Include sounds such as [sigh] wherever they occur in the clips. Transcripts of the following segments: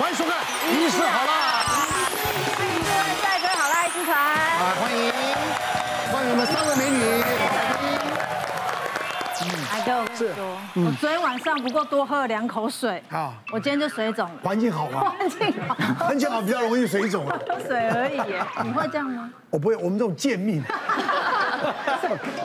欢迎收看《医师好了》，欢迎各位帅哥好辣剧团，啊，欢迎欢迎我们三位美女。来哥，我跟你说，我昨天晚上不过多喝了两口水，啊，我今天就水肿了。环境好吗？环境好，[laughs] 环境好比较容易水肿啊。喝水而已耶，你会这样吗？我不会，我们这种贱命，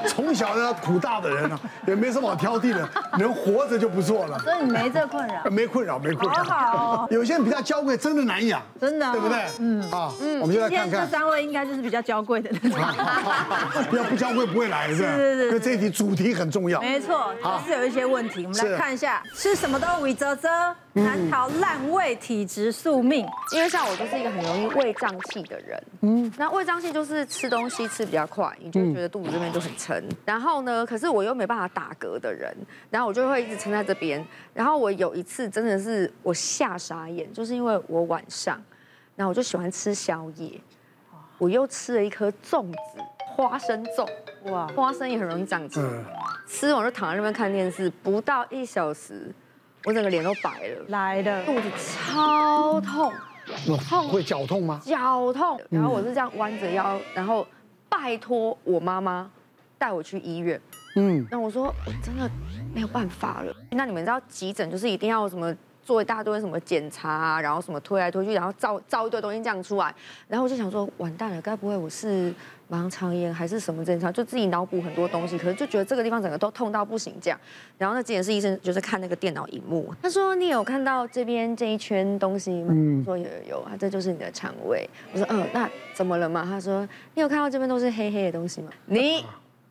从小要苦大的人啊，[laughs] 也没什么好挑剔的，能活着就不错了。所以你没这困扰？[laughs] 没困扰，没困扰。好好。有些人比较娇贵，真的难养，真的，对不对？嗯啊，嗯我们就来看看。今天这三位应该就是比较娇贵的那种。[laughs] 要不娇贵不会来，是吧？是是是。这一题主题很重要。没错，还是有一些问题。我们来看一下，吃什么都伪啧啧，难逃烂胃体质宿命。因为像我就是一个很容易胃胀气的人，嗯，那胃胀气就是吃东西吃比较快，你就觉得肚子这边就很撑。然后呢，可是我又没办法打嗝的人，然后我就会一直撑在这边。然后我有一次真的是我吓傻眼，就是因为我晚上，然后我就喜欢吃宵夜，我又吃了一颗粽子，花生粽，哇，花生也很容易胀气，吃完就躺在那边看电视，不到一小时，我整个脸都白了，来的，肚子超痛。痛会绞痛吗？绞痛，然后我是这样弯着腰，然后拜托我妈妈带我去医院。嗯，那我说我真的没有办法了。那你们知道急诊就是一定要什么？做一大堆什么检查啊，然后什么推来推去，然后造造一堆东西这样出来，然后我就想说，完蛋了，该不会我是盲肠炎还是什么症状？就自己脑补很多东西，可是就觉得这个地方整个都痛到不行这样。然后那急诊室医生就是看那个电脑荧幕，他说你有看到这边这一圈东西吗？我说有有有，这就是你的肠胃。我说嗯，那怎么了嘛？他说你有看到这边都是黑黑的东西吗？你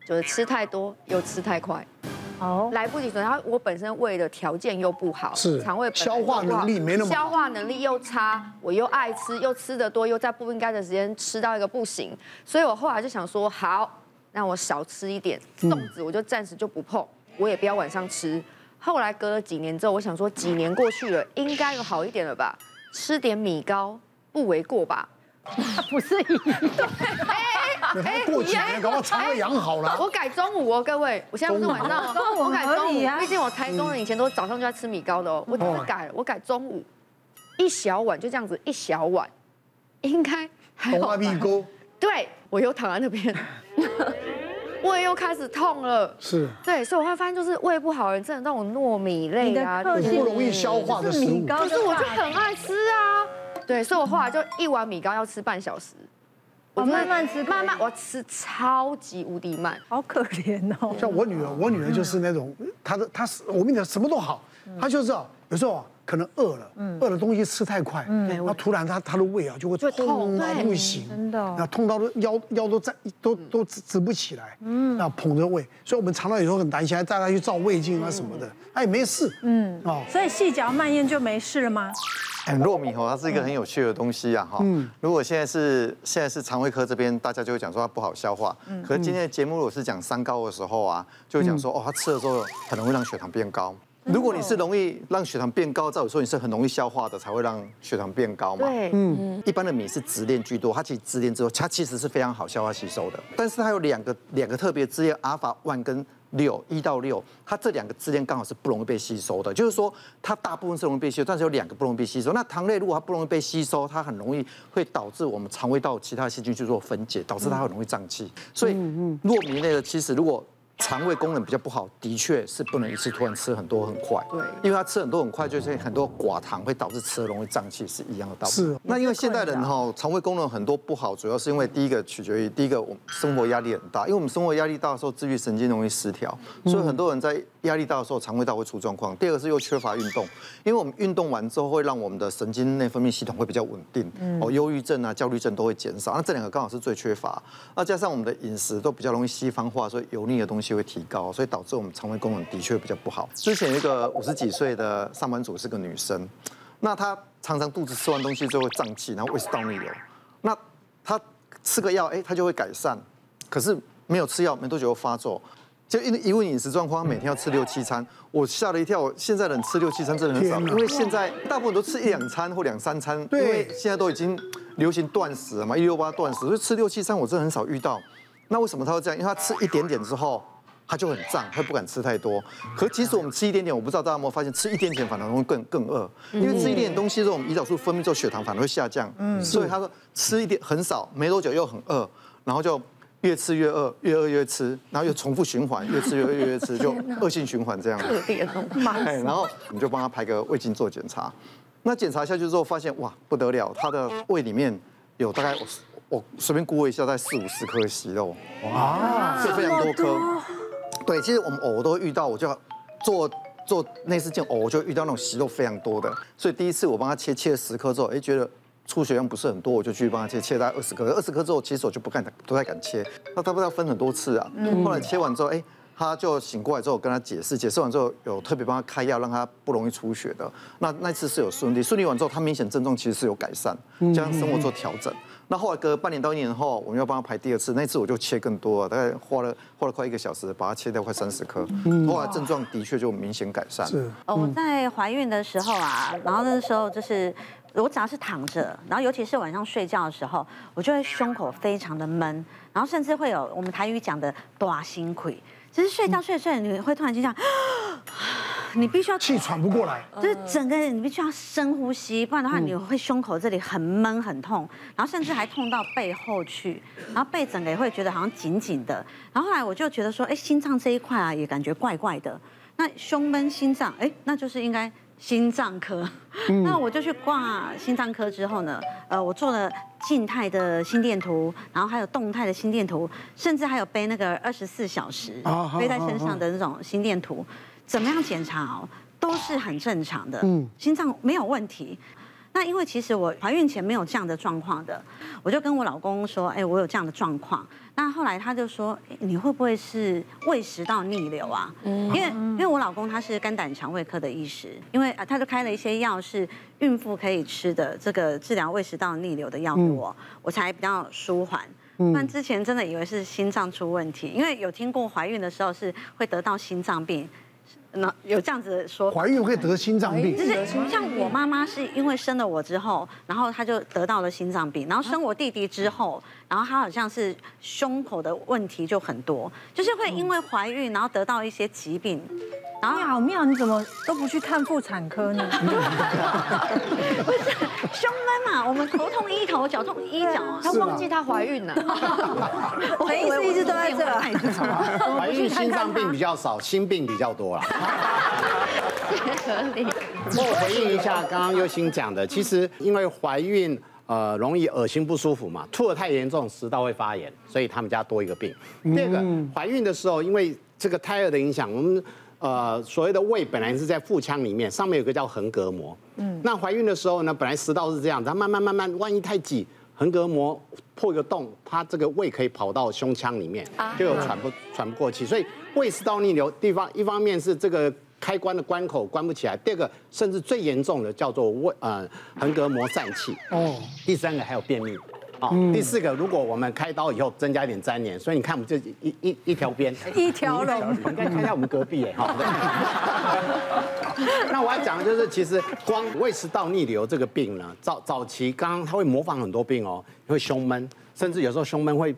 就是吃太多又吃太快。哦，来不及说，然后我本身胃的条件又不好，是肠胃消化能力没那么好，消化能力又差，我又爱吃，又吃的多，又在不应该的时间吃到一个不行，所以我后来就想说，好，那我少吃一点粽子，我就暂时就不碰，我也不要晚上吃。后来隔了几年之后，我想说，几年过去了，应该有好一点了吧？吃点米糕不为过吧？[laughs] 不是一 [laughs] 对。[laughs] 哎，过几年搞不好肠胃养好了。我改中午哦，各位，我现在不是晚上，中午我改中午。毕竟我台中人以前都早上就在吃米糕的哦，我我改了，我改中午，一小碗就这样子，一小碗，应该还好。米糕。对，我又躺在那边，[laughs] 胃又开始痛了。是。对，所以我会发现，就是胃不好的人，真的那种糯米类啊，不容易消化的食物。可是我就很爱吃啊。对，所以我后来就一碗米糕要吃半小时。我慢慢吃，慢慢我吃超级无敌慢，好可怜哦。像我女儿，我女儿就是那种，她的她是我跟你讲什么都好，她就知道有时候啊可能饿了，嗯饿的东西吃太快，然后突然他他的胃啊就会痛到不行，真的，那痛到腰腰都站都都直直不起来，嗯，那捧着胃，所以我们常常有时候很担心，还带他去照胃镜啊什么的，她也没事，嗯哦，所以细嚼慢咽就没事了吗？很糯米吼，它是一个很有趣的东西啊哈。嗯。如果现在是现在是肠胃科这边，大家就会讲说它不好消化。嗯。可是今天的节目如果是讲三高的时候啊，就会讲说哦，它吃了之后很容易让血糖变高。如果你是容易让血糖变高，照理说你是很容易消化的，才会让血糖变高嘛。对。嗯。一般的米是直链居多，它其实直链之后，它其实是非常好消化吸收的。但是它有两个两个特别支链，阿尔法 one 跟。六一到六，它这两个支链刚好是不容易被吸收的，就是说它大部分是容易被吸收，但是有两个不容易被吸收。那糖类如果它不容易被吸收，它很容易会导致我们肠胃道其他细菌去做分解，导致它很容易胀气。所以糯米类的其实如果。肠胃功能比较不好，的确是不能一次突然吃很多很快。对，因为他吃很多很快，就是很多寡糖会导致吃的容易胀气，是一样的道理。是。那因为现代人哈，肠胃功能很多不好，主要是因为第一个取决于第一个，我们生活压力很大，因为我们生活压力大的时候，自律神经容易失调，所以很多人在压力大的时候，肠胃道会出状况。第二个是又缺乏运动，因为我们运动完之后会让我们的神经内分泌系统会比较稳定，哦，忧郁症啊、焦虑症都会减少。那这两个刚好是最缺乏。那加上我们的饮食都比较容易西方化，所以油腻的东西会提高，所以导致我们肠胃功能的确比较不好。之前有一个五十几岁的上班族是个女生，那她常常肚子吃完东西之后会胀气，然后胃食道逆流。那她吃个药，哎，她就会改善。可是没有吃药，没多久又发作。就因一问饮食状况，她每天要吃六七餐，我吓了一跳。现在人吃六七餐真的很少，因为现在大部分都吃一两餐或两三餐，因为现在都已经流行断食了嘛，一六八断食，所以吃六七餐我真的很少遇到。那为什么他会这样？因为他吃一点点之后，他就很胀，他不敢吃太多。可即使我们吃一点点，我不知道大家有没有发现，吃一点点反而会更更饿，因为吃一点点东西之后，我们胰岛素分泌之后，血糖反而会下降。嗯，所以他说吃一点很少，没多久又很饿，然后就越吃越饿，越饿越吃，然后又重复循环，越吃越饿越越吃，就 [laughs] 恶性循环这样。特别哎然后我们就帮他排个胃镜做检查，那检查下去之后发现哇不得了，他的胃里面有大概我我随便估一下，在四五十颗息肉，哇，是非常多颗。对，其实我们偶都会遇到，我就要做做内视镜偶，我就遇到那种息肉非常多的。所以第一次我帮他切切了十颗之后，哎，觉得出血量不是很多，我就继续帮他切，切大概二十颗。二十颗之后，其实我就不敢不太敢切。那他不知道分很多次啊。后来切完之后，哎，他就醒过来之后，我跟他解释，解释完之后有特别帮他开药，让他不容易出血的。那那次是有顺利，顺利完之后，他明显症状其实是有改善，加上生活做调整。那后来隔半年到一年后，我们要帮他排第二次，那次我就切更多了，大概花了花了快一个小时，把它切掉快三十颗。后来症状的确就明显改善。是。我在怀孕的时候啊，然后那时候就是我只要是躺着，然后尤其是晚上睡觉的时候，我就会胸口非常的闷，然后甚至会有我们台语讲的大辛苦，就是睡觉睡睡，你会突然间这样。你必须要气喘不过来，就是整个人你必须要深呼吸，不然的话你会胸口这里很闷很痛，然后甚至还痛到背后去，然后背整个也会觉得好像紧紧的。然后后来我就觉得说，哎，心脏这一块啊也感觉怪怪的。那胸闷心脏，哎，那就是应该心脏科。[laughs] 那我就去挂心脏科之后呢，呃，我做了静态的心电图，然后还有动态的心电图，甚至还有背那个二十四小时背在身上的那种心电图。怎么样检查哦，都是很正常的，嗯，心脏没有问题。那因为其实我怀孕前没有这样的状况的，我就跟我老公说，哎，我有这样的状况。那后来他就说，你会不会是胃食道逆流啊？嗯，因为因为我老公他是肝胆肠胃科的医师，因为他就开了一些药是孕妇可以吃的，这个治疗胃食道逆流的药物，我我才比较舒缓。那之前真的以为是心脏出问题，因为有听过怀孕的时候是会得到心脏病。那有这样子说，怀孕会得心脏病，就是像我妈妈是因为生了我之后，然后她就得到了心脏病，然后生我弟弟之后，然后她好像是胸口的问题就很多，就是会因为怀孕然后得到一些疾病。然后好妙，你怎么都不去看妇产科呢？[laughs] [laughs] [laughs] 不是胸闷嘛，我们头痛医头，脚痛医脚啊。她忘记她怀孕了，[laughs] 我的意思一直都在这。怀孕心脏病比较少，心病比较多啦。[laughs] 我回应一下刚刚优心讲的，其实因为怀孕呃容易恶心不舒服嘛，吐得太严重，食道会发炎，所以他们家多一个病。第二个，怀孕的时候因为这个胎儿的影响，我们。呃，所谓的胃本来是在腹腔里面，上面有个叫横膈膜。嗯，那怀孕的时候呢，本来食道是这样，它慢慢慢慢，万一太挤，横膈膜破一个洞，它这个胃可以跑到胸腔里面，就有喘不喘不过气。所以胃食道逆流地方，一方面是这个开关的关口关不起来，第二个甚至最严重的叫做胃呃横膈膜疝气。哦，第三个还有便秘。好，第四个，如果我们开刀以后增加一点粘连，所以你看我们这一一一条边，一条龙，应该看一下我们隔壁哎哈。[laughs] 那我要讲的就是，其实光胃食道逆流这个病呢，早早期刚刚它会模仿很多病哦，会胸闷，甚至有时候胸闷会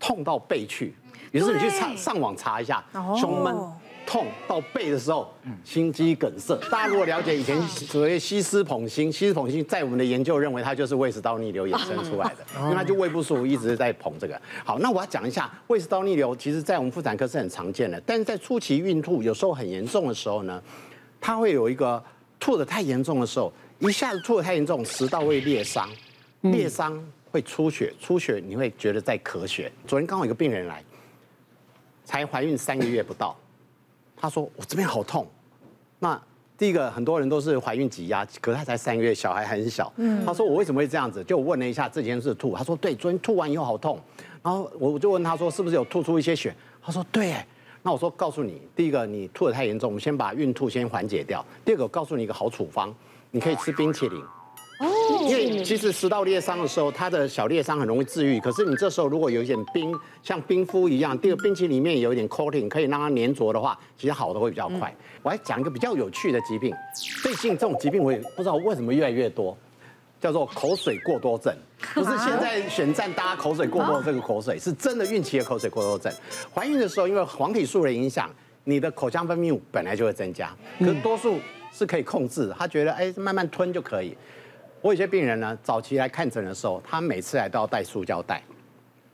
痛到背去，于是你去上上网查一下胸闷。痛到背的时候，心肌梗塞。大家如果了解以前所谓西施捧心，西施捧心在我们的研究认为它就是胃食道逆流衍生出来的，因为它就胃不舒服，一直在捧这个。好，那我要讲一下胃食道逆流，其实在我们妇产科是很常见的，但是在初期孕吐有时候很严重的时候呢，它会有一个吐的太严重的时候，一下子吐的太严重，食道会裂伤，裂伤会出血，出血你会觉得在咳血。昨天刚好有一个病人来，才怀孕三个月不到。他说：“我这边好痛。”那第一个，很多人都是怀孕挤压，可是他才三个月，小孩很小。嗯。他说：“我为什么会这样子？”就我问了一下这件事吐。他说：“对，昨天吐完以后好痛。”然后我我就问他说：“是不是有吐出一些血？”他说：“对。”那我说：“告诉你，第一个，你吐的太严重，我们先把孕吐先缓解掉。第二个，我告诉你一个好处方，你可以吃冰淇淋。”哦，因为其实食道裂伤的时候，它的小裂伤很容易治愈。可是你这时候如果有一点冰，像冰敷一样，第二个冰淇淋里面有一点 coating，可以让它粘着的话，其实好的会比较快。我还讲一个比较有趣的疾病，最近这种疾病我也不知道为什么越来越多。叫做口水过多症，不是现在选战大家口水过多的这个口水，是真的孕期的口水过多症。怀孕的时候，因为黄体素的影响，你的口腔分泌物本来就会增加，可是。多数是。可以控制的。他觉得哎，慢慢吞就可以。我有些病人呢，早期来看诊的时候，他每次来都要带塑胶袋，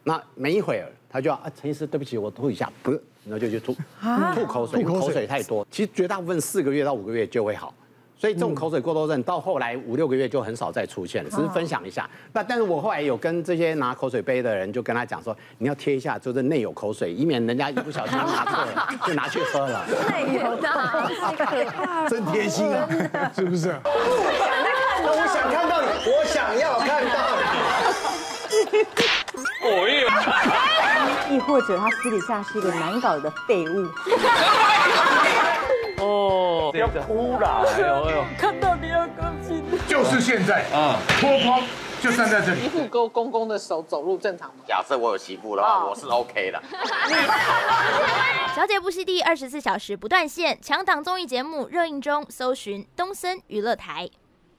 那没一会儿他就要啊，陈医师对不起，我吐一下，不，然后就去吐吐口水，口水太多。其实绝大部分四个月到五个月就会好。所以这种口水过多症到后来五六个月就很少再出现了，只是分享一下。那但是我后来有跟这些拿口水杯的人就跟他讲说，你要贴一下，就是内有口水，以免人家一不小心拿错了就拿去喝了。[laughs] 内有的，太可怕了，真贴心啊，是不是？我想看到你，我想要看到你。哦亦或者他私底下是一个难搞的废物。[laughs] 哦，要哭了，哎呦哎呦，看到你要高兴。就是现在啊，脱光就站在这里。媳妇勾公公的手走路正常吗？假设我有媳妇的话，我是 OK 的。小姐不息地二十四小时不断线，强档综艺节目热映中，搜寻东森娱乐台。